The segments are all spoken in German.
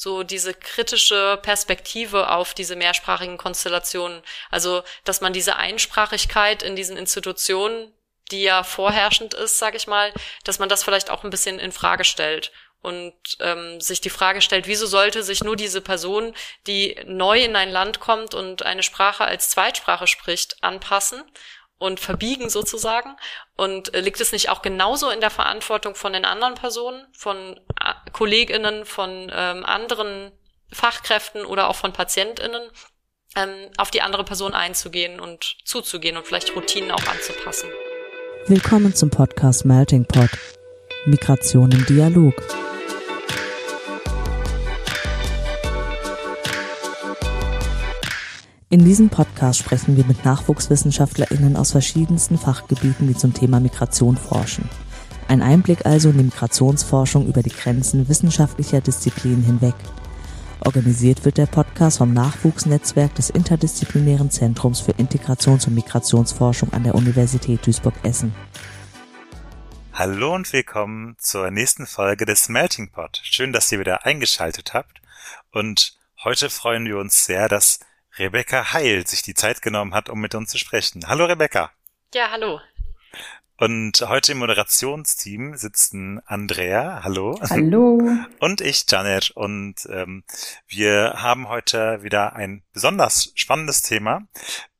so diese kritische Perspektive auf diese mehrsprachigen Konstellationen. Also, dass man diese Einsprachigkeit in diesen Institutionen, die ja vorherrschend ist, sage ich mal, dass man das vielleicht auch ein bisschen in Frage stellt und ähm, sich die Frage stellt, wieso sollte sich nur diese Person, die neu in ein Land kommt und eine Sprache als Zweitsprache spricht, anpassen und verbiegen sozusagen? Und äh, liegt es nicht auch genauso in der Verantwortung von den anderen Personen, von äh, Kolleginnen, von ähm, anderen Fachkräften oder auch von Patientinnen, ähm, auf die andere Person einzugehen und zuzugehen und vielleicht Routinen auch anzupassen? Willkommen zum Podcast Melting Pot. Migration im Dialog. In diesem Podcast sprechen wir mit NachwuchswissenschaftlerInnen aus verschiedensten Fachgebieten, die zum Thema Migration forschen. Ein Einblick also in die Migrationsforschung über die Grenzen wissenschaftlicher Disziplinen hinweg. Organisiert wird der Podcast vom Nachwuchsnetzwerk des Interdisziplinären Zentrums für Integrations- und Migrationsforschung an der Universität Duisburg-Essen. Hallo und willkommen zur nächsten Folge des Melting Pot. Schön, dass ihr wieder eingeschaltet habt. Und heute freuen wir uns sehr, dass Rebecca Heil sich die Zeit genommen hat, um mit uns zu sprechen. Hallo Rebecca. Ja, hallo. Und heute im Moderationsteam sitzen Andrea, hallo. Hallo. Und ich, Janet. Und ähm, wir haben heute wieder ein besonders spannendes Thema.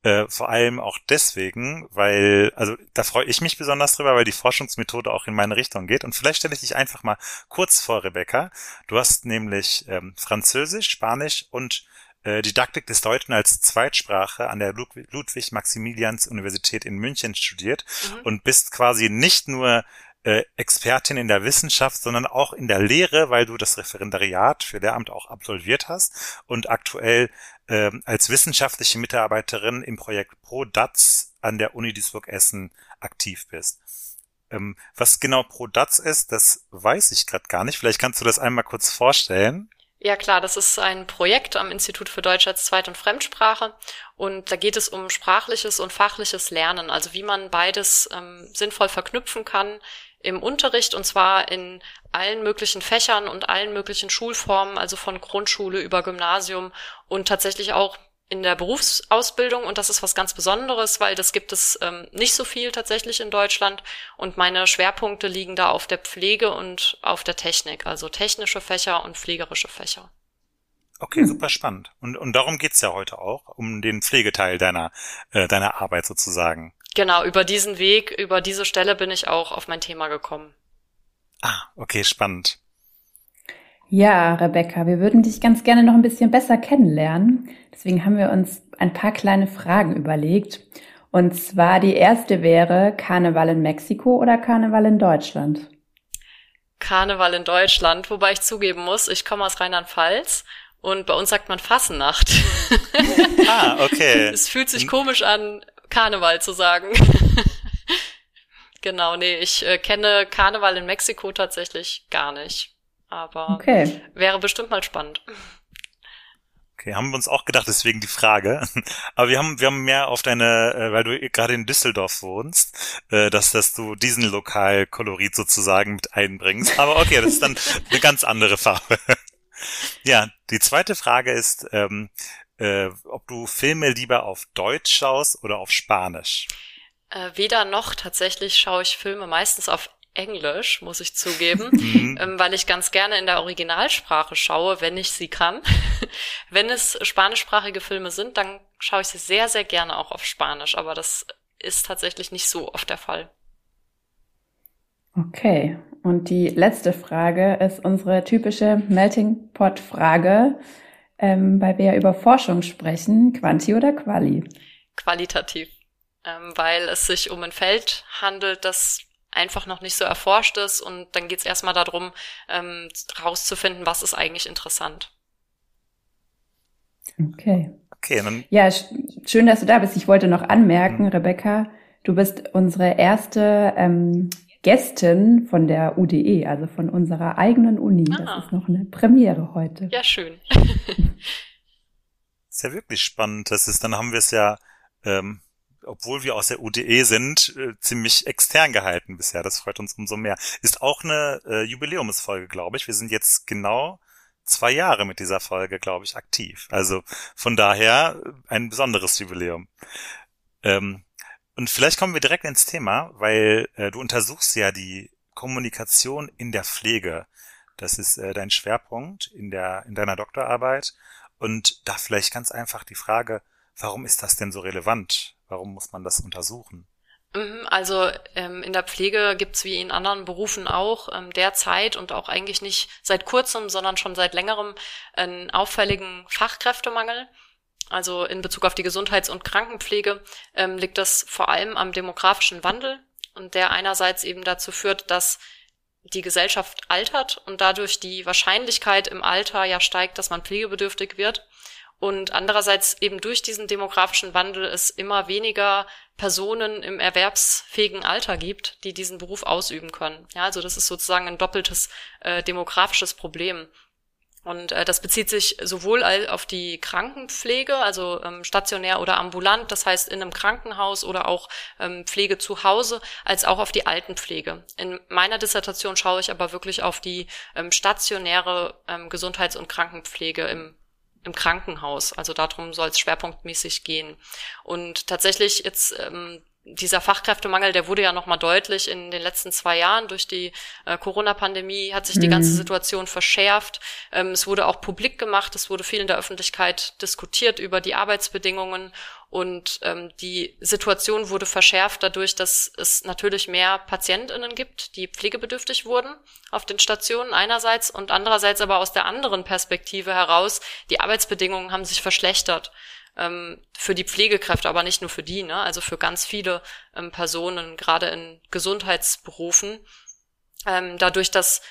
Äh, vor allem auch deswegen, weil, also da freue ich mich besonders drüber, weil die Forschungsmethode auch in meine Richtung geht. Und vielleicht stelle ich dich einfach mal kurz vor, Rebecca. Du hast nämlich ähm, Französisch, Spanisch und Didaktik des Deutschen als Zweitsprache an der Ludwig-Maximilians-Universität in München studiert mhm. und bist quasi nicht nur äh, Expertin in der Wissenschaft, sondern auch in der Lehre, weil du das Referendariat für Lehramt auch absolviert hast und aktuell äh, als wissenschaftliche Mitarbeiterin im Projekt ProDATS an der Uni Duisburg-Essen aktiv bist. Ähm, was genau ProDATS ist, das weiß ich gerade gar nicht. Vielleicht kannst du das einmal kurz vorstellen. Ja klar, das ist ein Projekt am Institut für Deutsch als Zweit- und Fremdsprache. Und da geht es um sprachliches und fachliches Lernen, also wie man beides ähm, sinnvoll verknüpfen kann im Unterricht und zwar in allen möglichen Fächern und allen möglichen Schulformen, also von Grundschule über Gymnasium und tatsächlich auch in der Berufsausbildung und das ist was ganz Besonderes, weil das gibt es ähm, nicht so viel tatsächlich in Deutschland und meine Schwerpunkte liegen da auf der Pflege und auf der Technik, also technische Fächer und pflegerische Fächer. Okay, super spannend. Und, und darum geht's ja heute auch, um den Pflegeteil deiner, äh, deiner Arbeit sozusagen. Genau, über diesen Weg, über diese Stelle bin ich auch auf mein Thema gekommen. Ah, okay, spannend. Ja, Rebecca, wir würden dich ganz gerne noch ein bisschen besser kennenlernen. Deswegen haben wir uns ein paar kleine Fragen überlegt. Und zwar die erste wäre Karneval in Mexiko oder Karneval in Deutschland? Karneval in Deutschland, wobei ich zugeben muss, ich komme aus Rheinland-Pfalz und bei uns sagt man Fassennacht. ah, okay. es fühlt sich komisch an, Karneval zu sagen. genau, nee, ich äh, kenne Karneval in Mexiko tatsächlich gar nicht. Aber okay. wäre bestimmt mal spannend. Okay, haben wir uns auch gedacht, deswegen die Frage. Aber wir haben, wir haben mehr auf deine, äh, weil du gerade in Düsseldorf wohnst, äh, dass, dass du diesen Lokalkolorit sozusagen mit einbringst. Aber okay, das ist dann eine ganz andere Farbe. Ja, die zweite Frage ist, ähm, äh, ob du Filme lieber auf Deutsch schaust oder auf Spanisch. Äh, weder noch. Tatsächlich schaue ich Filme meistens auf Englisch, muss ich zugeben, mhm. ähm, weil ich ganz gerne in der Originalsprache schaue, wenn ich sie kann. wenn es spanischsprachige Filme sind, dann schaue ich sie sehr, sehr gerne auch auf Spanisch, aber das ist tatsächlich nicht so oft der Fall. Okay, und die letzte Frage ist unsere typische Melting Pot Frage, ähm, weil wir ja über Forschung sprechen, Quanti oder Quali? Qualitativ, ähm, weil es sich um ein Feld handelt, das einfach noch nicht so erforscht ist und dann geht es erstmal darum, ähm, rauszufinden, was ist eigentlich interessant. Okay. Okay, dann. Ja, schön, dass du da bist. Ich wollte noch anmerken, mhm. Rebecca, du bist unsere erste ähm, Gästin von der UDE, also von unserer eigenen Uni. Ah. Das ist noch eine Premiere heute. Ja, schön. ist ja wirklich spannend. Das ist, dann haben wir es ja ähm, obwohl wir aus der UDE sind, äh, ziemlich extern gehalten bisher. Das freut uns umso mehr. Ist auch eine äh, Jubiläumsfolge, glaube ich. Wir sind jetzt genau zwei Jahre mit dieser Folge, glaube ich, aktiv. Also von daher ein besonderes Jubiläum. Ähm, und vielleicht kommen wir direkt ins Thema, weil äh, du untersuchst ja die Kommunikation in der Pflege. Das ist äh, dein Schwerpunkt in der in deiner Doktorarbeit. Und da vielleicht ganz einfach die Frage, warum ist das denn so relevant? Warum muss man das untersuchen? Mhm, also ähm, in der Pflege gibt's wie in anderen Berufen auch ähm, derzeit und auch eigentlich nicht seit kurzem, sondern schon seit längerem einen auffälligen Fachkräftemangel. Also in Bezug auf die Gesundheits- und Krankenpflege ähm, liegt das vor allem am demografischen Wandel und der einerseits eben dazu führt, dass die Gesellschaft altert und dadurch die Wahrscheinlichkeit im Alter ja steigt, dass man pflegebedürftig wird. Und andererseits eben durch diesen demografischen Wandel es immer weniger Personen im erwerbsfähigen Alter gibt, die diesen Beruf ausüben können. Ja, also das ist sozusagen ein doppeltes äh, demografisches Problem. Und äh, das bezieht sich sowohl auf die Krankenpflege, also ähm, stationär oder ambulant, das heißt in einem Krankenhaus oder auch ähm, Pflege zu Hause, als auch auf die Altenpflege. In meiner Dissertation schaue ich aber wirklich auf die ähm, stationäre ähm, Gesundheits- und Krankenpflege im im Krankenhaus. Also darum soll es schwerpunktmäßig gehen. Und tatsächlich jetzt ähm, dieser Fachkräftemangel, der wurde ja nochmal deutlich in den letzten zwei Jahren. Durch die äh, Corona-Pandemie, hat sich die mhm. ganze Situation verschärft. Ähm, es wurde auch publik gemacht, es wurde viel in der Öffentlichkeit diskutiert über die Arbeitsbedingungen. Und ähm, die Situation wurde verschärft dadurch, dass es natürlich mehr PatientInnen gibt, die pflegebedürftig wurden auf den Stationen einerseits und andererseits aber aus der anderen Perspektive heraus, die Arbeitsbedingungen haben sich verschlechtert ähm, für die Pflegekräfte, aber nicht nur für die, ne? also für ganz viele ähm, Personen, gerade in Gesundheitsberufen, ähm, dadurch, dass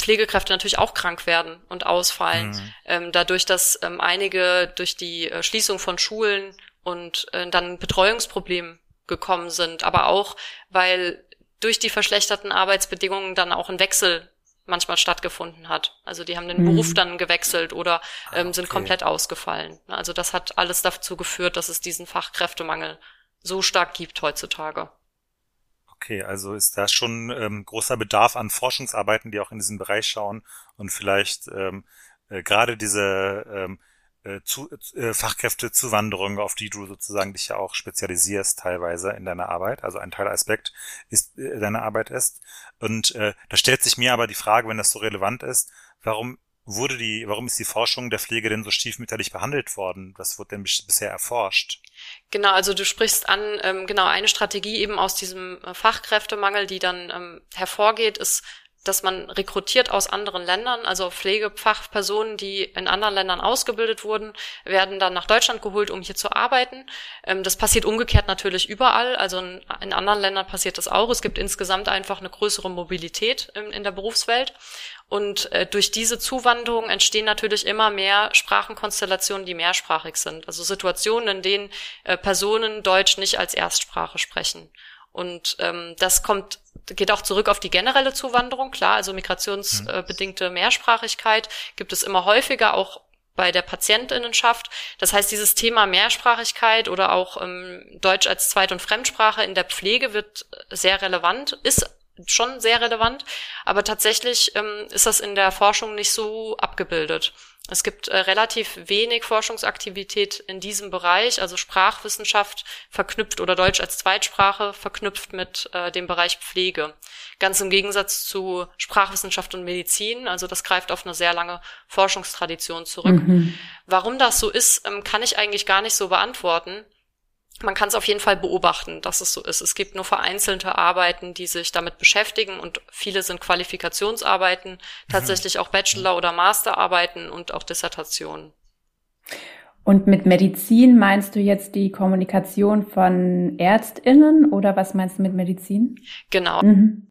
Pflegekräfte natürlich auch krank werden und ausfallen, mhm. ähm, dadurch, dass ähm, einige durch die äh, Schließung von Schulen und äh, dann Betreuungsprobleme gekommen sind, aber auch, weil durch die verschlechterten Arbeitsbedingungen dann auch ein Wechsel manchmal stattgefunden hat. Also die haben den mhm. Beruf dann gewechselt oder ah, ähm, sind komplett ausgefallen. Also das hat alles dazu geführt, dass es diesen Fachkräftemangel so stark gibt heutzutage. Okay, also ist da schon ähm, großer Bedarf an Forschungsarbeiten, die auch in diesen Bereich schauen und vielleicht ähm, äh, gerade diese ähm, äh, zu, äh, Fachkräftezuwanderung, auf die du sozusagen dich ja auch spezialisierst teilweise in deiner Arbeit, also ein Teilaspekt ist äh, deiner Arbeit ist. Und äh, da stellt sich mir aber die Frage, wenn das so relevant ist, warum wurde die, warum ist die Forschung der Pflege denn so stiefmütterlich behandelt worden? Was wurde denn bisher erforscht? Genau, also du sprichst an, ähm, genau, eine Strategie eben aus diesem äh, Fachkräftemangel, die dann ähm, hervorgeht, ist dass man rekrutiert aus anderen Ländern, also Pflegefachpersonen, die in anderen Ländern ausgebildet wurden, werden dann nach Deutschland geholt, um hier zu arbeiten. Ähm, das passiert umgekehrt natürlich überall, also in, anderen Ländern passiert das auch. Es gibt insgesamt einfach eine größere Mobilität in, der Berufswelt. Und äh, durch diese Zuwanderung entstehen natürlich immer mehr Sprachenkonstellationen, die mehrsprachig sind. Also Situationen, in denen äh, Personen Deutsch nicht als Erstsprache sprechen. Und ähm, das kommt geht auch zurück auf die generelle Zuwanderung, klar, also migrationsbedingte Mehrsprachigkeit gibt es immer häufiger, auch bei der Patientinnenschaft. Das heißt, dieses Thema Mehrsprachigkeit oder auch ähm, Deutsch als Zweit- und Fremdsprache in der Pflege wird sehr relevant, ist schon sehr relevant, aber tatsächlich ähm, ist das in der Forschung nicht so abgebildet. Es gibt äh, relativ wenig Forschungsaktivität in diesem Bereich, also Sprachwissenschaft verknüpft oder Deutsch als Zweitsprache verknüpft mit äh, dem Bereich Pflege. Ganz im Gegensatz zu Sprachwissenschaft und Medizin, also das greift auf eine sehr lange Forschungstradition zurück. Mhm. Warum das so ist, ähm, kann ich eigentlich gar nicht so beantworten man kann es auf jeden Fall beobachten, dass es so ist. Es gibt nur vereinzelte Arbeiten, die sich damit beschäftigen und viele sind Qualifikationsarbeiten, mhm. tatsächlich auch Bachelor- oder Masterarbeiten und auch Dissertationen. Und mit Medizin meinst du jetzt die Kommunikation von Ärztinnen oder was meinst du mit Medizin? Genau. Mhm.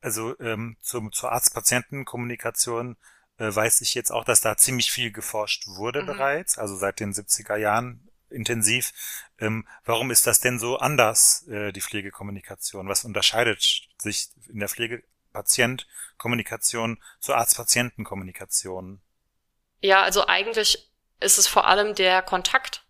Also ähm, zum, zur Arzt-Patienten-Kommunikation äh, weiß ich jetzt auch, dass da ziemlich viel geforscht wurde mhm. bereits, also seit den 70er Jahren intensiv. Ähm, warum ist das denn so anders, äh, die Pflegekommunikation? Was unterscheidet sich in der Pflegepatient-Kommunikation zur Arzt-Patienten-Kommunikation? Ja, also eigentlich ist es vor allem der Kontakt.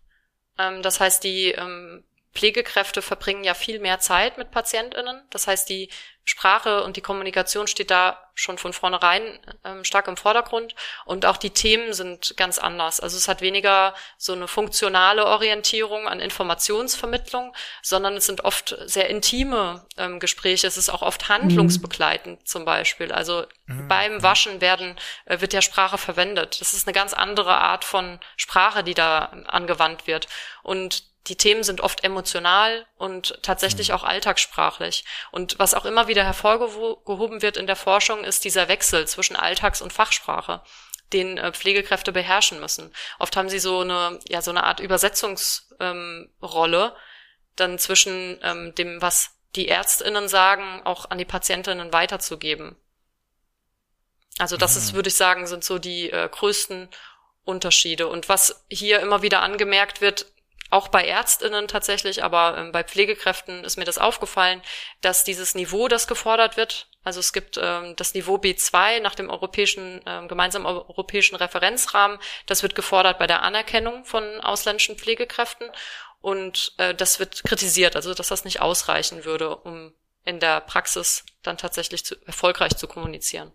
Ähm, das heißt, die ähm, Pflegekräfte verbringen ja viel mehr Zeit mit PatientInnen. Das heißt, die Sprache und die Kommunikation steht da schon von vornherein ähm, stark im Vordergrund und auch die Themen sind ganz anders. Also es hat weniger so eine funktionale Orientierung an Informationsvermittlung, sondern es sind oft sehr intime ähm, Gespräche. Es ist auch oft handlungsbegleitend mhm. zum Beispiel. Also mhm. beim Waschen werden äh, wird ja Sprache verwendet. Das ist eine ganz andere Art von Sprache, die da angewandt wird und die Themen sind oft emotional und tatsächlich mhm. auch alltagssprachlich. Und was auch immer wieder hervorgehoben wird in der Forschung, ist dieser Wechsel zwischen Alltags- und Fachsprache den äh, Pflegekräfte beherrschen müssen. Oft haben sie so eine, ja, so eine Art Übersetzungsrolle ähm, dann zwischen ähm, dem, was die ÄrztInnen sagen, auch an die Patientinnen weiterzugeben. Also das mhm. ist, würde ich sagen, sind so die äh, größten Unterschiede. Und was hier immer wieder angemerkt wird, auch bei Ärztinnen tatsächlich, aber ähm, bei Pflegekräften ist mir das aufgefallen, dass dieses Niveau, das gefordert wird, also es gibt ähm, das Niveau B2 nach dem europäischen, ähm, gemeinsamen europäischen Referenzrahmen, das wird gefordert bei der Anerkennung von ausländischen Pflegekräften und äh, das wird kritisiert, also dass das nicht ausreichen würde, um in der Praxis dann tatsächlich zu, erfolgreich zu kommunizieren.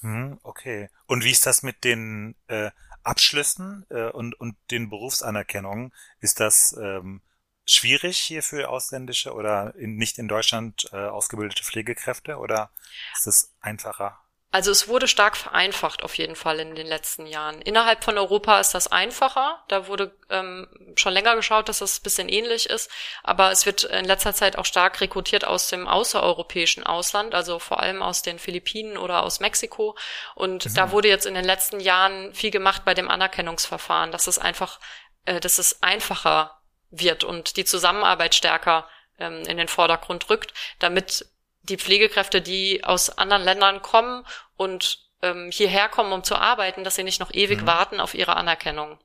Hm, okay. Und wie ist das mit den äh, Abschlüssen äh, und, und den Berufsanerkennungen, ist das ähm, schwierig hier für ausländische oder in, nicht in Deutschland äh, ausgebildete Pflegekräfte oder ist das einfacher? Also es wurde stark vereinfacht auf jeden Fall in den letzten Jahren. Innerhalb von Europa ist das einfacher. Da wurde ähm, schon länger geschaut, dass das ein bisschen ähnlich ist. Aber es wird in letzter Zeit auch stark rekrutiert aus dem außereuropäischen Ausland, also vor allem aus den Philippinen oder aus Mexiko. Und mhm. da wurde jetzt in den letzten Jahren viel gemacht bei dem Anerkennungsverfahren, dass es einfach, äh, dass es einfacher wird und die Zusammenarbeit stärker ähm, in den Vordergrund rückt, damit die Pflegekräfte, die aus anderen Ländern kommen und ähm, hierher kommen, um zu arbeiten, dass sie nicht noch ewig mhm. warten auf ihre Anerkennung.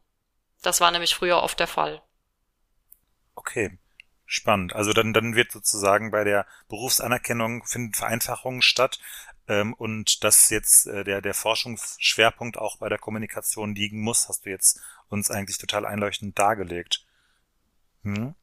Das war nämlich früher oft der Fall. Okay, spannend. Also dann, dann wird sozusagen bei der Berufsanerkennung finden Vereinfachungen statt ähm, und dass jetzt äh, der, der Forschungsschwerpunkt auch bei der Kommunikation liegen muss, hast du jetzt uns eigentlich total einleuchtend dargelegt. Hm?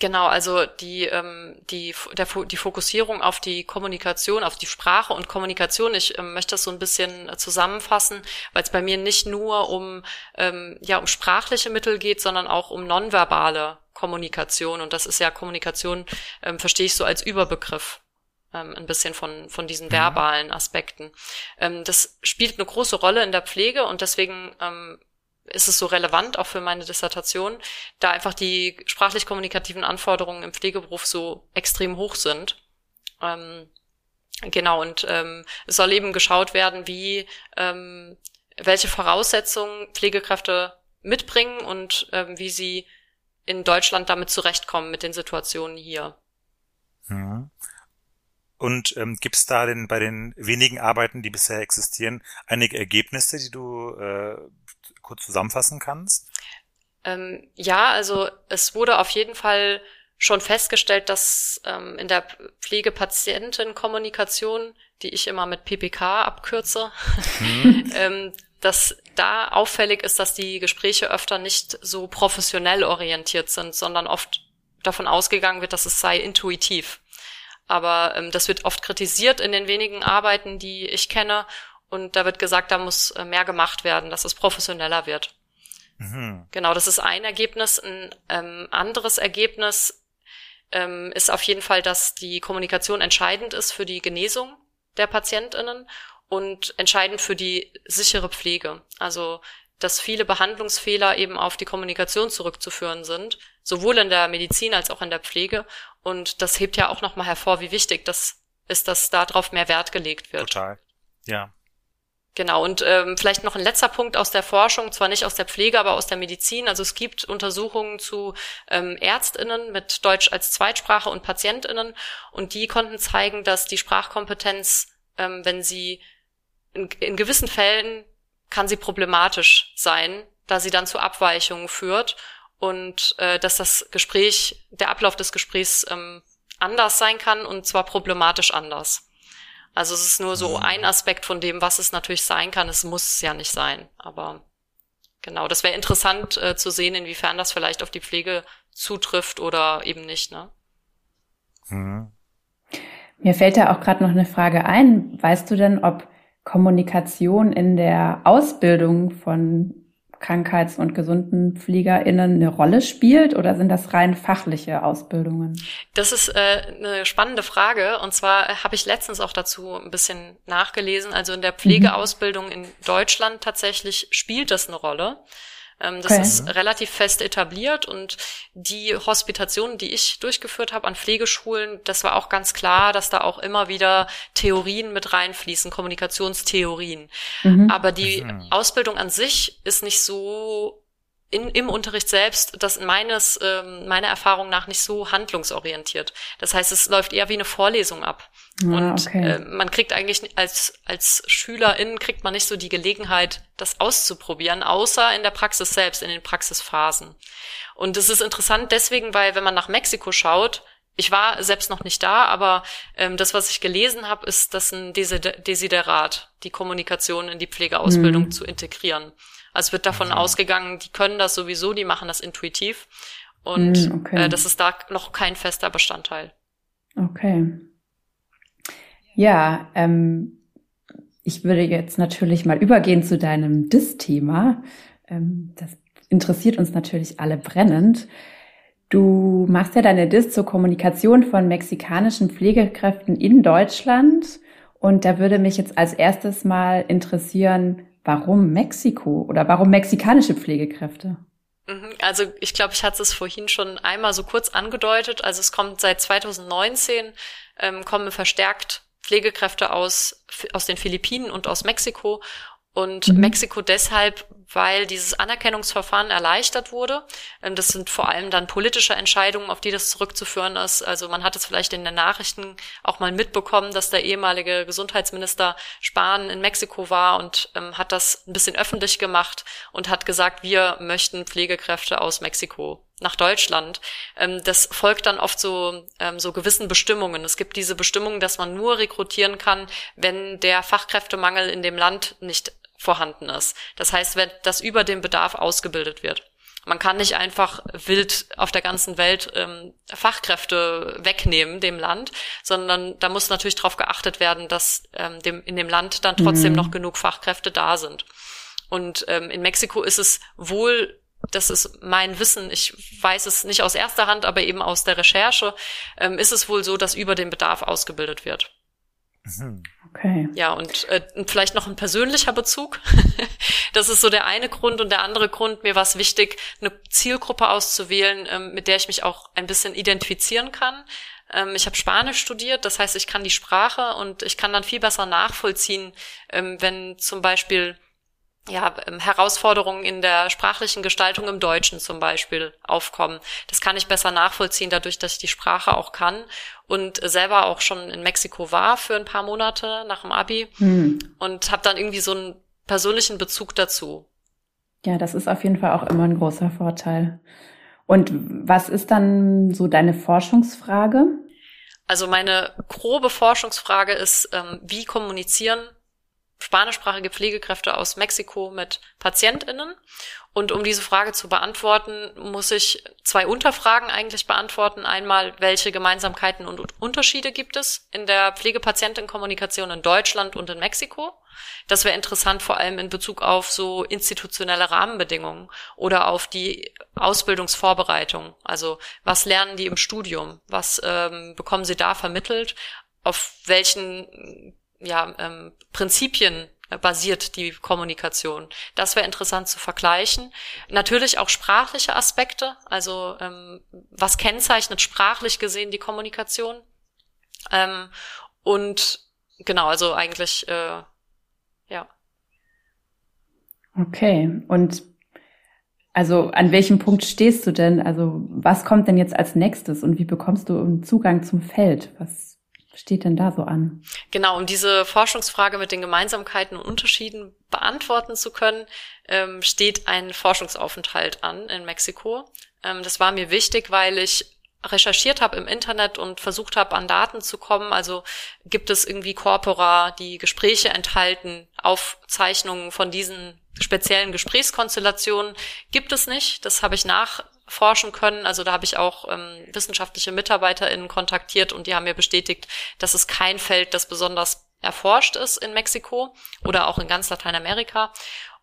Genau, also die, ähm, die, der, die Fokussierung auf die Kommunikation, auf die Sprache und Kommunikation, ich ähm, möchte das so ein bisschen äh, zusammenfassen, weil es bei mir nicht nur um, ähm, ja, um sprachliche Mittel geht, sondern auch um nonverbale Kommunikation. Und das ist ja Kommunikation, ähm, verstehe ich so als Überbegriff ähm, ein bisschen von, von diesen mhm. verbalen Aspekten. Ähm, das spielt eine große Rolle in der Pflege und deswegen ähm, ist es so relevant, auch für meine Dissertation, da einfach die sprachlich-kommunikativen Anforderungen im Pflegeberuf so extrem hoch sind. Ähm, genau, und ähm, es soll eben geschaut werden, wie ähm, welche Voraussetzungen Pflegekräfte mitbringen und ähm, wie sie in Deutschland damit zurechtkommen mit den Situationen hier. Mhm. Und ähm, gibt es da denn bei den wenigen Arbeiten, die bisher existieren, einige Ergebnisse, die du äh, kurz zusammenfassen kannst? Ähm, ja, also es wurde auf jeden Fall schon festgestellt, dass ähm, in der Pflegepatientenkommunikation, die ich immer mit PPK abkürze, mhm. ähm, dass da auffällig ist, dass die Gespräche öfter nicht so professionell orientiert sind, sondern oft davon ausgegangen wird, dass es sei intuitiv. Aber ähm, das wird oft kritisiert in den wenigen Arbeiten, die ich kenne. Und da wird gesagt, da muss äh, mehr gemacht werden, dass es professioneller wird. Mhm. Genau, das ist ein Ergebnis. Ein ähm, anderes Ergebnis ähm, ist auf jeden Fall, dass die Kommunikation entscheidend ist für die Genesung der PatientInnen und entscheidend für die sichere Pflege. Also, dass viele Behandlungsfehler eben auf die Kommunikation zurückzuführen sind, sowohl in der Medizin als auch in der Pflege. Und das hebt ja auch nochmal hervor, wie wichtig das ist, dass darauf mehr Wert gelegt wird. Total. Ja. Genau, und ähm, vielleicht noch ein letzter Punkt aus der Forschung, zwar nicht aus der Pflege, aber aus der Medizin. Also es gibt Untersuchungen zu ähm, Ärztinnen mit Deutsch als Zweitsprache und Patientinnen und die konnten zeigen, dass die Sprachkompetenz, ähm, wenn sie in, in gewissen Fällen kann sie problematisch sein, da sie dann zu Abweichungen führt und äh, dass das Gespräch, der Ablauf des Gesprächs ähm, anders sein kann und zwar problematisch anders. Also es ist nur so mhm. ein Aspekt von dem, was es natürlich sein kann. Es muss es ja nicht sein. Aber genau, das wäre interessant äh, zu sehen, inwiefern das vielleicht auf die Pflege zutrifft oder eben nicht. Ne? Hm. Mir fällt da auch gerade noch eine Frage ein. Weißt du denn, ob Kommunikation in der Ausbildung von Krankheits- und gesunden PflegerInnen eine Rolle spielt oder sind das rein fachliche Ausbildungen? Das ist äh, eine spannende Frage und zwar habe ich letztens auch dazu ein bisschen nachgelesen. Also in der Pflegeausbildung in Deutschland tatsächlich spielt das eine Rolle. Ähm, das okay. ist relativ fest etabliert und die Hospitationen, die ich durchgeführt habe an Pflegeschulen, das war auch ganz klar, dass da auch immer wieder Theorien mit reinfließen, Kommunikationstheorien. Mhm. Aber die mhm. Ausbildung an sich ist nicht so in, im Unterricht selbst, das meines, ähm, meiner Erfahrung nach nicht so handlungsorientiert. Das heißt, es läuft eher wie eine Vorlesung ab. Ah, und okay. äh, man kriegt eigentlich als, als SchülerInnen kriegt man nicht so die Gelegenheit, das auszuprobieren, außer in der Praxis selbst, in den Praxisphasen. Und es ist interessant deswegen, weil wenn man nach Mexiko schaut, ich war selbst noch nicht da, aber ähm, das, was ich gelesen habe, ist, dass ein Desiderat, die Kommunikation in die Pflegeausbildung mhm. zu integrieren. Also wird davon mhm. ausgegangen, die können das sowieso, die machen das intuitiv. Und mhm, okay. äh, das ist da noch kein fester Bestandteil. Okay. Ja, ähm, ich würde jetzt natürlich mal übergehen zu deinem DIS-Thema. Ähm, das interessiert uns natürlich alle brennend. Du machst ja deine DIS zur Kommunikation von mexikanischen Pflegekräften in Deutschland. Und da würde mich jetzt als erstes mal interessieren, Warum Mexiko oder warum mexikanische Pflegekräfte? Mhm, also ich glaube, ich hatte es vorhin schon einmal so kurz angedeutet. Also es kommt seit 2019, ähm, kommen verstärkt Pflegekräfte aus, aus den Philippinen und aus Mexiko. Und mhm. Mexiko deshalb, weil dieses Anerkennungsverfahren erleichtert wurde. Ähm, das sind vor allem dann politische Entscheidungen, auf die das zurückzuführen ist. Also man hat es vielleicht in den Nachrichten auch mal mitbekommen, dass der ehemalige Gesundheitsminister Spahn in Mexiko war und ähm, hat das ein bisschen öffentlich gemacht und hat gesagt, wir möchten Pflegekräfte aus Mexiko nach Deutschland. Ähm, das folgt dann oft so, ähm, so gewissen Bestimmungen. Es gibt diese Bestimmungen, dass man nur rekrutieren kann, wenn der Fachkräftemangel in dem Land nicht vorhanden ist. Das heißt, wenn das über den Bedarf ausgebildet wird. Man kann nicht einfach wild auf der ganzen Welt ähm, Fachkräfte wegnehmen dem Land, sondern da muss natürlich darauf geachtet werden, dass ähm, dem, in dem Land dann trotzdem mhm. noch genug Fachkräfte da sind. Und ähm, in Mexiko ist es wohl, das ist mein Wissen, ich weiß es nicht aus erster Hand, aber eben aus der Recherche, ähm, ist es wohl so, dass über den Bedarf ausgebildet wird. Okay. Ja, und äh, vielleicht noch ein persönlicher Bezug. das ist so der eine Grund. Und der andere Grund, mir war es wichtig, eine Zielgruppe auszuwählen, ähm, mit der ich mich auch ein bisschen identifizieren kann. Ähm, ich habe Spanisch studiert, das heißt, ich kann die Sprache und ich kann dann viel besser nachvollziehen, ähm, wenn zum Beispiel ja, ähm, Herausforderungen in der sprachlichen Gestaltung im Deutschen zum Beispiel aufkommen. Das kann ich besser nachvollziehen, dadurch, dass ich die Sprache auch kann und selber auch schon in Mexiko war für ein paar Monate nach dem Abi hm. und habe dann irgendwie so einen persönlichen Bezug dazu. Ja, das ist auf jeden Fall auch immer ein großer Vorteil. Und was ist dann so deine Forschungsfrage? Also meine grobe Forschungsfrage ist, ähm, wie kommunizieren spanischsprachige Pflegekräfte aus Mexiko mit PatientInnen. Und um diese Frage zu beantworten, muss ich zwei Unterfragen eigentlich beantworten. Einmal, welche Gemeinsamkeiten und Unterschiede gibt es in der Pflegepatientenkommunikation in Deutschland und in Mexiko? Das wäre interessant vor allem in Bezug auf so institutionelle Rahmenbedingungen oder auf die Ausbildungsvorbereitung. Also was lernen die im Studium? Was ähm, bekommen sie da vermittelt? Auf welchen ja, ähm, Prinzipien basiert die Kommunikation. Das wäre interessant zu vergleichen. Natürlich auch sprachliche Aspekte, also ähm, was kennzeichnet sprachlich gesehen die Kommunikation. Ähm, und genau, also eigentlich, äh, ja. Okay, und also an welchem Punkt stehst du denn? Also was kommt denn jetzt als nächstes und wie bekommst du Zugang zum Feld? Was steht denn da so an? Genau, um diese Forschungsfrage mit den Gemeinsamkeiten und Unterschieden beantworten zu können, ähm, steht ein Forschungsaufenthalt an in Mexiko. Ähm, das war mir wichtig, weil ich recherchiert habe im Internet und versucht habe, an Daten zu kommen. Also gibt es irgendwie Corpora, die Gespräche enthalten, Aufzeichnungen von diesen speziellen Gesprächskonstellationen gibt es nicht. Das habe ich nach forschen können. Also da habe ich auch ähm, wissenschaftliche MitarbeiterInnen kontaktiert und die haben mir bestätigt, dass es kein Feld, das besonders erforscht ist in Mexiko oder auch in ganz Lateinamerika.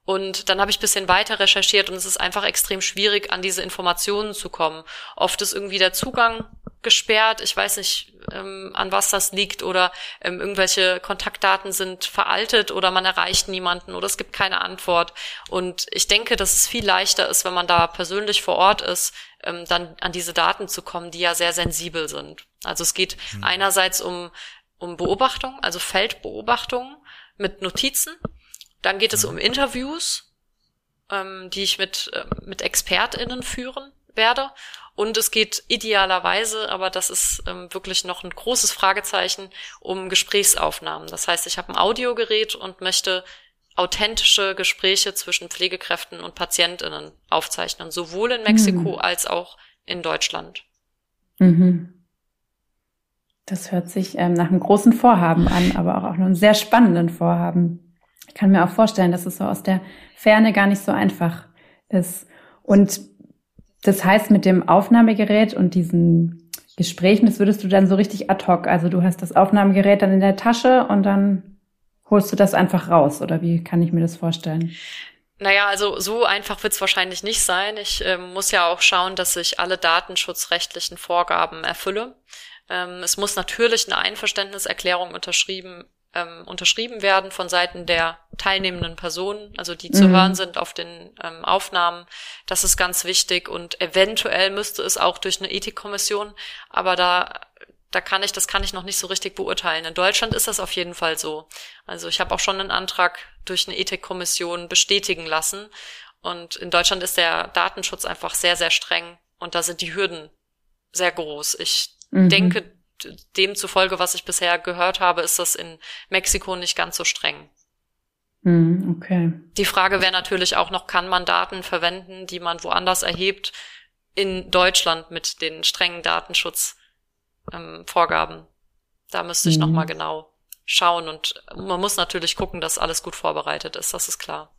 Und dann habe ich ein bisschen weiter recherchiert und es ist einfach extrem schwierig, an diese Informationen zu kommen. Oft ist irgendwie der Zugang gesperrt. Ich weiß nicht, ähm, an was das liegt oder ähm, irgendwelche Kontaktdaten sind veraltet oder man erreicht niemanden oder es gibt keine Antwort. Und ich denke, dass es viel leichter ist, wenn man da persönlich vor Ort ist, ähm, dann an diese Daten zu kommen, die ja sehr sensibel sind. Also es geht mhm. einerseits um, um Beobachtung, also Feldbeobachtung mit Notizen. Dann geht es um Interviews, ähm, die ich mit, äh, mit ExpertInnen führen werde. Und es geht idealerweise, aber das ist ähm, wirklich noch ein großes Fragezeichen, um Gesprächsaufnahmen. Das heißt, ich habe ein Audiogerät und möchte authentische Gespräche zwischen Pflegekräften und Patientinnen aufzeichnen, sowohl in Mexiko mhm. als auch in Deutschland. Mhm. Das hört sich ähm, nach einem großen Vorhaben an, aber auch, auch einem sehr spannenden Vorhaben. Ich kann mir auch vorstellen, dass es so aus der Ferne gar nicht so einfach ist. Und das heißt, mit dem Aufnahmegerät und diesen Gesprächen, das würdest du dann so richtig ad hoc. Also du hast das Aufnahmegerät dann in der Tasche und dann holst du das einfach raus. Oder wie kann ich mir das vorstellen? Naja, also so einfach wird es wahrscheinlich nicht sein. Ich ähm, muss ja auch schauen, dass ich alle datenschutzrechtlichen Vorgaben erfülle. Ähm, es muss natürlich eine Einverständniserklärung unterschrieben ähm, unterschrieben werden von Seiten der teilnehmenden Personen, also die zu mhm. hören sind auf den ähm, Aufnahmen. Das ist ganz wichtig und eventuell müsste es auch durch eine Ethikkommission, aber da da kann ich, das kann ich noch nicht so richtig beurteilen. In Deutschland ist das auf jeden Fall so. Also ich habe auch schon einen Antrag durch eine Ethikkommission bestätigen lassen. Und in Deutschland ist der Datenschutz einfach sehr, sehr streng. Und da sind die Hürden sehr groß. Ich mhm. denke, demzufolge, was ich bisher gehört habe, ist das in Mexiko nicht ganz so streng. Hm, okay. Die Frage wäre natürlich auch noch, kann man Daten verwenden, die man woanders erhebt, in Deutschland mit den strengen Datenschutzvorgaben? Ähm, da müsste ich mhm. nochmal genau schauen und man muss natürlich gucken, dass alles gut vorbereitet ist, das ist klar.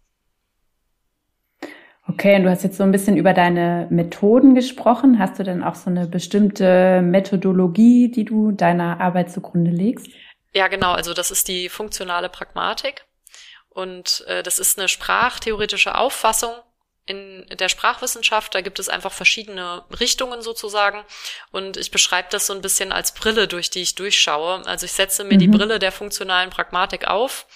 Okay, und du hast jetzt so ein bisschen über deine Methoden gesprochen. Hast du denn auch so eine bestimmte Methodologie, die du deiner Arbeit zugrunde legst? Ja, genau. Also das ist die funktionale Pragmatik. Und äh, das ist eine sprachtheoretische Auffassung in der Sprachwissenschaft. Da gibt es einfach verschiedene Richtungen sozusagen. Und ich beschreibe das so ein bisschen als Brille, durch die ich durchschaue. Also ich setze mir mhm. die Brille der funktionalen Pragmatik auf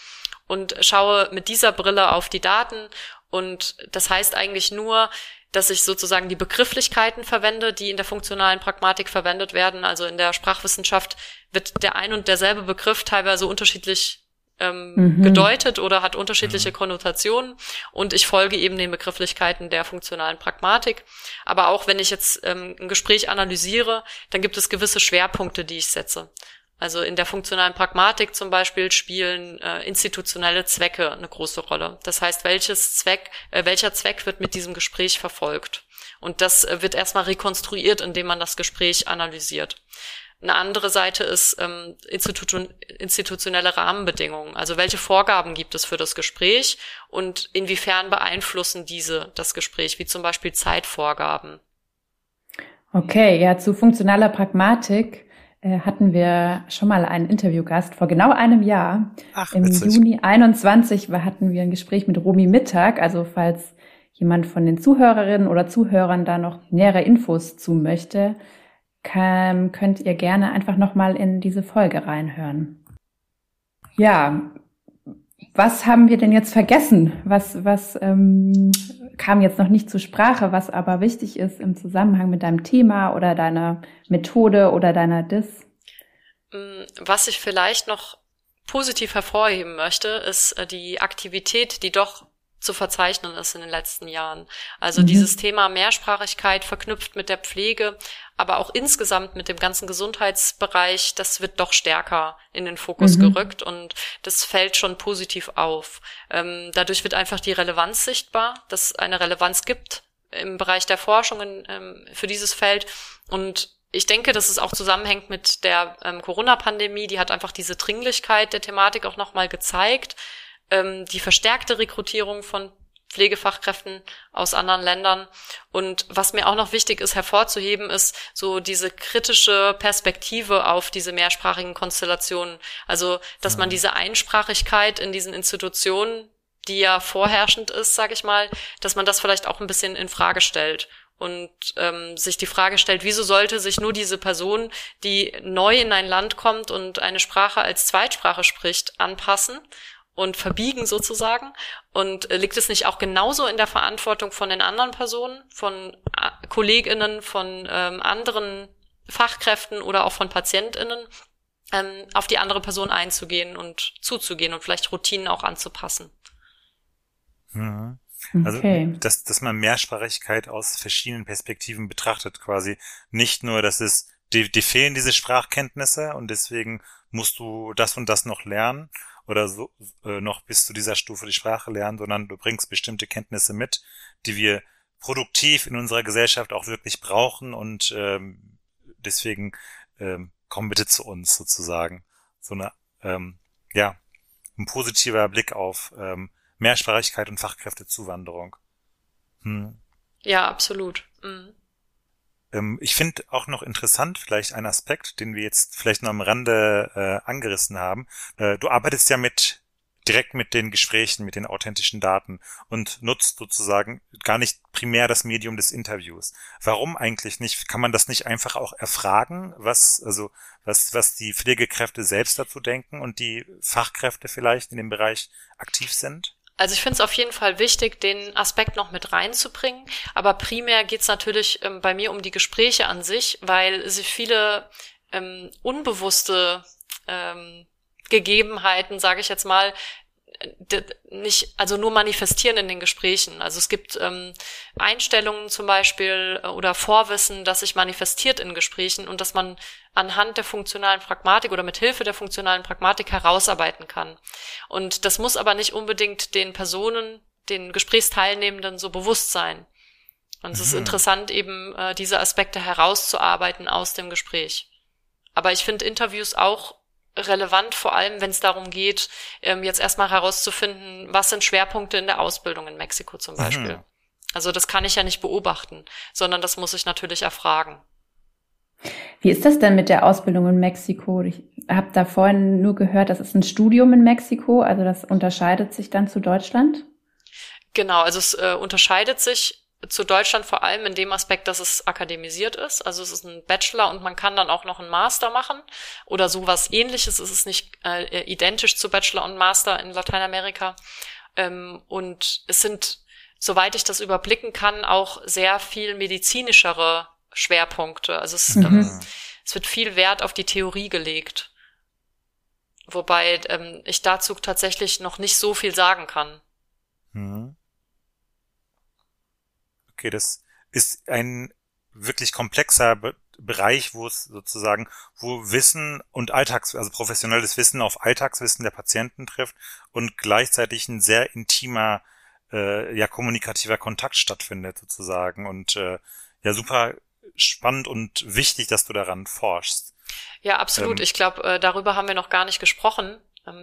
und schaue mit dieser Brille auf die Daten und das heißt eigentlich nur, dass ich sozusagen die Begrifflichkeiten verwende, die in der funktionalen Pragmatik verwendet werden. Also in der Sprachwissenschaft wird der ein und derselbe Begriff teilweise unterschiedlich ähm, mhm. gedeutet oder hat unterschiedliche mhm. Konnotationen und ich folge eben den Begrifflichkeiten der funktionalen Pragmatik. Aber auch wenn ich jetzt ähm, ein Gespräch analysiere, dann gibt es gewisse Schwerpunkte, die ich setze. Also in der funktionalen Pragmatik zum Beispiel spielen äh, institutionelle Zwecke eine große Rolle. Das heißt, welches Zweck, äh, welcher Zweck wird mit diesem Gespräch verfolgt? Und das äh, wird erstmal rekonstruiert, indem man das Gespräch analysiert. Eine andere Seite ist ähm, institu institutionelle Rahmenbedingungen. Also welche Vorgaben gibt es für das Gespräch und inwiefern beeinflussen diese das Gespräch, wie zum Beispiel Zeitvorgaben. Okay, ja, zu funktionaler Pragmatik hatten wir schon mal einen Interviewgast vor genau einem Jahr. Ach, Im witzig. Juni 21 hatten wir ein Gespräch mit Romy Mittag. Also falls jemand von den Zuhörerinnen oder Zuhörern da noch nähere Infos zu möchte, kann, könnt ihr gerne einfach noch mal in diese Folge reinhören. Ja, was haben wir denn jetzt vergessen? Was, was ähm, kam jetzt noch nicht zur Sprache, was aber wichtig ist im Zusammenhang mit deinem Thema oder deiner Methode oder deiner Dis? Mm, was ich vielleicht noch positiv hervorheben möchte, ist äh, die Aktivität, die doch zu verzeichnen ist in den letzten Jahren. Also mhm. dieses Thema Mehrsprachigkeit verknüpft mit der Pflege, aber auch insgesamt mit dem ganzen Gesundheitsbereich, das wird doch stärker in den Fokus mhm. gerückt und das fällt schon positiv auf. Ähm, dadurch wird einfach die Relevanz sichtbar, dass es eine Relevanz gibt im Bereich der Forschungen ähm, für dieses Feld und ich denke, dass es auch zusammenhängt mit der ähm, Corona-Pandemie. Die hat einfach diese Dringlichkeit der Thematik auch nochmal gezeigt ähm, die verstärkte Rekrutierung von Pflegefachkräften aus anderen Ländern. Und was mir auch noch wichtig ist hervorzuheben, ist so diese kritische Perspektive auf diese mehrsprachigen Konstellationen. Also, dass man mhm. diese Einsprachigkeit in diesen Institutionen, die ja vorherrschend ist, sage ich mal, dass man das vielleicht auch ein bisschen in Frage stellt und ähm, sich die Frage stellt, wieso sollte sich nur diese Person, die neu in ein Land kommt und eine Sprache als Zweitsprache spricht, anpassen und verbiegen sozusagen? Und äh, liegt es nicht auch genauso in der Verantwortung von den anderen Personen, von äh, Kolleginnen, von ähm, anderen Fachkräften oder auch von Patientinnen, ähm, auf die andere Person einzugehen und zuzugehen und vielleicht Routinen auch anzupassen? Mhm. Also, okay. dass, dass man Mehrsprachigkeit aus verschiedenen Perspektiven betrachtet, quasi. Nicht nur, dass es, dir, dir fehlen diese Sprachkenntnisse und deswegen musst du das und das noch lernen, oder so äh, noch bis zu dieser Stufe die Sprache lernen, sondern du bringst bestimmte Kenntnisse mit, die wir produktiv in unserer Gesellschaft auch wirklich brauchen und ähm, deswegen ähm, komm bitte zu uns sozusagen. So eine, ähm, ja, ein positiver Blick auf ähm, Mehrsprachigkeit und Fachkräftezuwanderung. Hm. Ja, absolut. Mhm. Ähm, ich finde auch noch interessant, vielleicht ein Aspekt, den wir jetzt vielleicht noch am Rande äh, angerissen haben. Äh, du arbeitest ja mit direkt mit den Gesprächen, mit den authentischen Daten und nutzt sozusagen gar nicht primär das Medium des Interviews. Warum eigentlich nicht? Kann man das nicht einfach auch erfragen, was, also, was, was die Pflegekräfte selbst dazu denken und die Fachkräfte vielleicht in dem Bereich aktiv sind? Also ich finde es auf jeden Fall wichtig, den Aspekt noch mit reinzubringen. Aber primär geht es natürlich ähm, bei mir um die Gespräche an sich, weil sich viele ähm, unbewusste ähm, Gegebenheiten, sage ich jetzt mal, nicht, also nur manifestieren in den Gesprächen. Also es gibt ähm, Einstellungen zum Beispiel äh, oder Vorwissen, das sich manifestiert in Gesprächen und dass man anhand der funktionalen Pragmatik oder mit Hilfe der funktionalen Pragmatik herausarbeiten kann. Und das muss aber nicht unbedingt den Personen, den Gesprächsteilnehmenden so bewusst sein. Und es mhm. ist interessant, eben äh, diese Aspekte herauszuarbeiten aus dem Gespräch. Aber ich finde Interviews auch relevant, vor allem wenn es darum geht, ähm, jetzt erstmal herauszufinden, was sind Schwerpunkte in der Ausbildung in Mexiko zum Beispiel. Mhm. Also das kann ich ja nicht beobachten, sondern das muss ich natürlich erfragen. Wie ist das denn mit der Ausbildung in Mexiko? Ich habe da vorhin nur gehört, das ist ein Studium in Mexiko, also das unterscheidet sich dann zu Deutschland? Genau, also es äh, unterscheidet sich zu Deutschland vor allem in dem Aspekt, dass es akademisiert ist. Also es ist ein Bachelor und man kann dann auch noch einen Master machen oder sowas ähnliches. Es ist nicht äh, identisch zu Bachelor und Master in Lateinamerika. Ähm, und es sind, soweit ich das überblicken kann, auch sehr viel medizinischere Schwerpunkte. Also es, mhm. ähm, es wird viel Wert auf die Theorie gelegt. Wobei ähm, ich dazu tatsächlich noch nicht so viel sagen kann. Mhm. Okay, das ist ein wirklich komplexer Be Bereich, wo es sozusagen, wo Wissen und Alltags, also professionelles Wissen auf Alltagswissen der Patienten trifft und gleichzeitig ein sehr intimer, äh, ja, kommunikativer Kontakt stattfindet sozusagen und äh, ja, super spannend und wichtig, dass du daran forschst. Ja, absolut. Ähm, ich glaube, äh, darüber haben wir noch gar nicht gesprochen,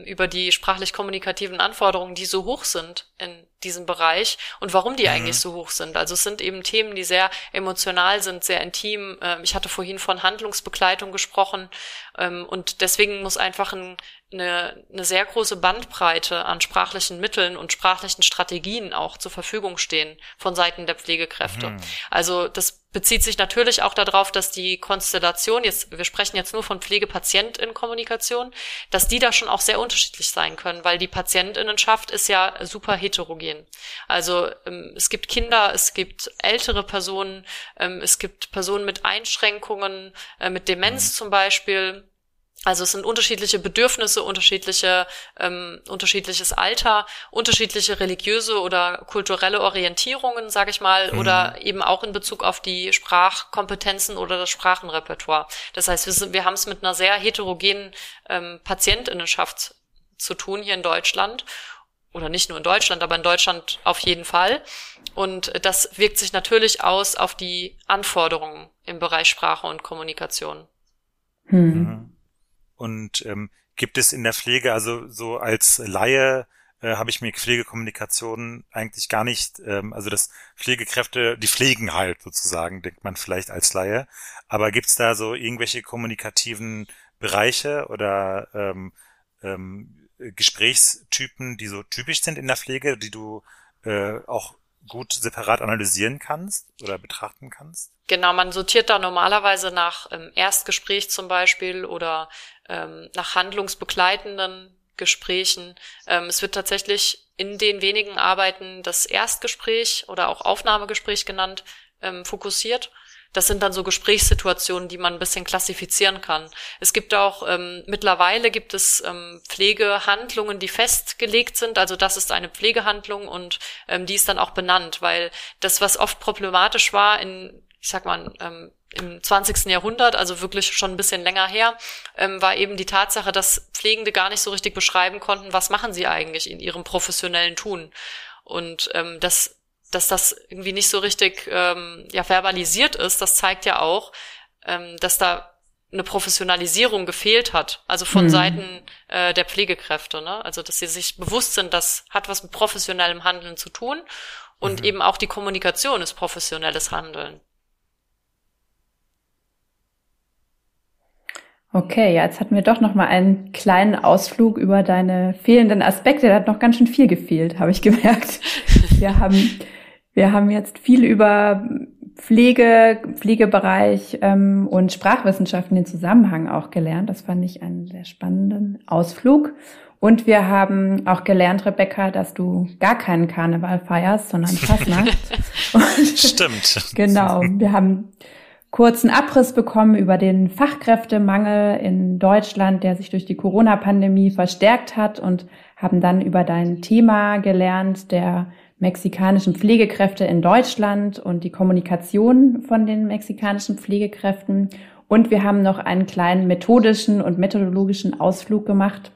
über die sprachlich-kommunikativen Anforderungen, die so hoch sind in diesem Bereich und warum die mhm. eigentlich so hoch sind. Also es sind eben Themen, die sehr emotional sind, sehr intim. Ähm, ich hatte vorhin von Handlungsbegleitung gesprochen ähm, und deswegen muss einfach ein, eine, eine sehr große Bandbreite an sprachlichen Mitteln und sprachlichen Strategien auch zur Verfügung stehen von Seiten der Pflegekräfte. Mhm. Also das bezieht sich natürlich auch darauf, dass die Konstellation, jetzt, wir sprechen jetzt nur von Pflegepatient-in-Kommunikation, dass die da schon auch sehr unterschiedlich sein können, weil die Patientinnenschaft ist ja super heterogen. Also ähm, es gibt Kinder, es gibt ältere Personen, ähm, es gibt Personen mit Einschränkungen, äh, mit Demenz mhm. zum Beispiel, also es sind unterschiedliche Bedürfnisse, unterschiedliche, ähm, unterschiedliches Alter, unterschiedliche religiöse oder kulturelle Orientierungen, sage ich mal, mhm. oder eben auch in Bezug auf die Sprachkompetenzen oder das Sprachenrepertoire. Das heißt, wir, sind, wir haben es mit einer sehr heterogenen ähm, Patientinnenschaft zu tun hier in Deutschland. Oder nicht nur in Deutschland, aber in Deutschland auf jeden Fall. Und das wirkt sich natürlich aus auf die Anforderungen im Bereich Sprache und Kommunikation. Hm. Und ähm, gibt es in der Pflege, also so als Laie, äh, habe ich mir Pflegekommunikation eigentlich gar nicht, ähm, also dass Pflegekräfte, die pflegen halt sozusagen, denkt man vielleicht als Laie. Aber gibt's da so irgendwelche kommunikativen Bereiche oder ähm, ähm, Gesprächstypen, die so typisch sind in der Pflege, die du äh, auch gut separat analysieren kannst oder betrachten kannst? Genau, man sortiert da normalerweise nach ähm, Erstgespräch zum Beispiel oder ähm, nach handlungsbegleitenden Gesprächen. Ähm, es wird tatsächlich in den wenigen Arbeiten das Erstgespräch oder auch Aufnahmegespräch genannt, ähm, fokussiert. Das sind dann so Gesprächssituationen, die man ein bisschen klassifizieren kann. Es gibt auch, ähm, mittlerweile gibt es ähm, Pflegehandlungen, die festgelegt sind. Also das ist eine Pflegehandlung und ähm, die ist dann auch benannt, weil das, was oft problematisch war in, ich sag mal, ähm, im 20. Jahrhundert, also wirklich schon ein bisschen länger her, ähm, war eben die Tatsache, dass Pflegende gar nicht so richtig beschreiben konnten, was machen sie eigentlich in ihrem professionellen Tun. Und ähm, das dass das irgendwie nicht so richtig ähm, ja, verbalisiert ist, das zeigt ja auch, ähm, dass da eine Professionalisierung gefehlt hat, also von mhm. Seiten äh, der Pflegekräfte, ne? Also dass sie sich bewusst sind, das hat was mit professionellem Handeln zu tun und mhm. eben auch die Kommunikation ist professionelles Handeln. Okay, ja, jetzt hatten wir doch noch mal einen kleinen Ausflug über deine fehlenden Aspekte. Da hat noch ganz schön viel gefehlt, habe ich gemerkt. Wir haben wir haben jetzt viel über Pflege, Pflegebereich ähm, und Sprachwissenschaften den Zusammenhang auch gelernt. Das fand ich einen sehr spannenden Ausflug. Und wir haben auch gelernt, Rebecca, dass du gar keinen Karneval feierst, sondern Fastnacht. Stimmt. genau. Wir haben kurzen Abriss bekommen über den Fachkräftemangel in Deutschland, der sich durch die Corona-Pandemie verstärkt hat und haben dann über dein Thema gelernt, der mexikanischen Pflegekräfte in Deutschland und die Kommunikation von den mexikanischen Pflegekräften. Und wir haben noch einen kleinen methodischen und methodologischen Ausflug gemacht.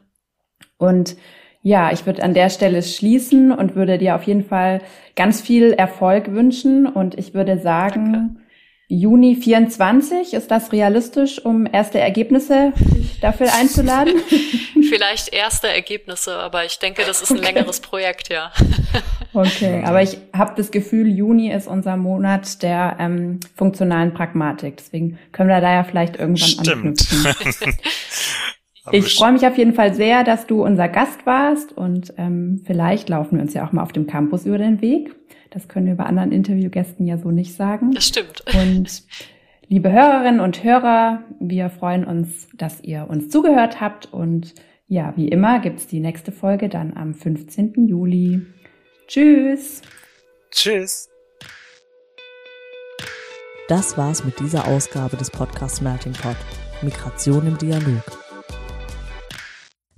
Und ja, ich würde an der Stelle schließen und würde dir auf jeden Fall ganz viel Erfolg wünschen. Und ich würde sagen, Danke. Juni 24, ist das realistisch, um erste Ergebnisse dafür einzuladen? Vielleicht erste Ergebnisse, aber ich denke, das ist ein okay. längeres Projekt, ja. Okay, aber ich habe das Gefühl, Juni ist unser Monat der ähm, funktionalen Pragmatik. Deswegen können wir da ja vielleicht irgendwann Stimmt. anknüpfen. ich freue mich auf jeden Fall sehr, dass du unser Gast warst und ähm, vielleicht laufen wir uns ja auch mal auf dem Campus über den Weg. Das können wir bei anderen Interviewgästen ja so nicht sagen. Das stimmt. Und liebe Hörerinnen und Hörer, wir freuen uns, dass ihr uns zugehört habt. Und ja, wie immer gibt's die nächste Folge dann am 15. Juli. Tschüss. Tschüss. Das war's mit dieser Ausgabe des Podcasts Melting Pot. Migration im Dialog.